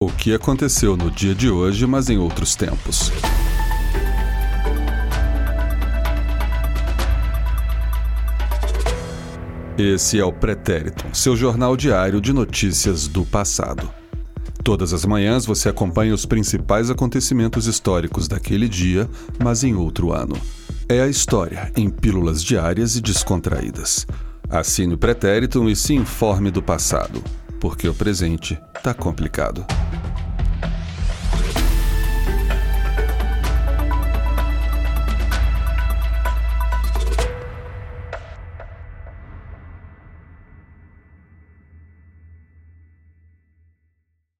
O que aconteceu no dia de hoje, mas em outros tempos. Esse é o Pretérito, seu jornal diário de notícias do passado. Todas as manhãs você acompanha os principais acontecimentos históricos daquele dia, mas em outro ano. É a história, em pílulas diárias e descontraídas. Assine o Pretérito e se informe do passado, porque o presente tá complicado.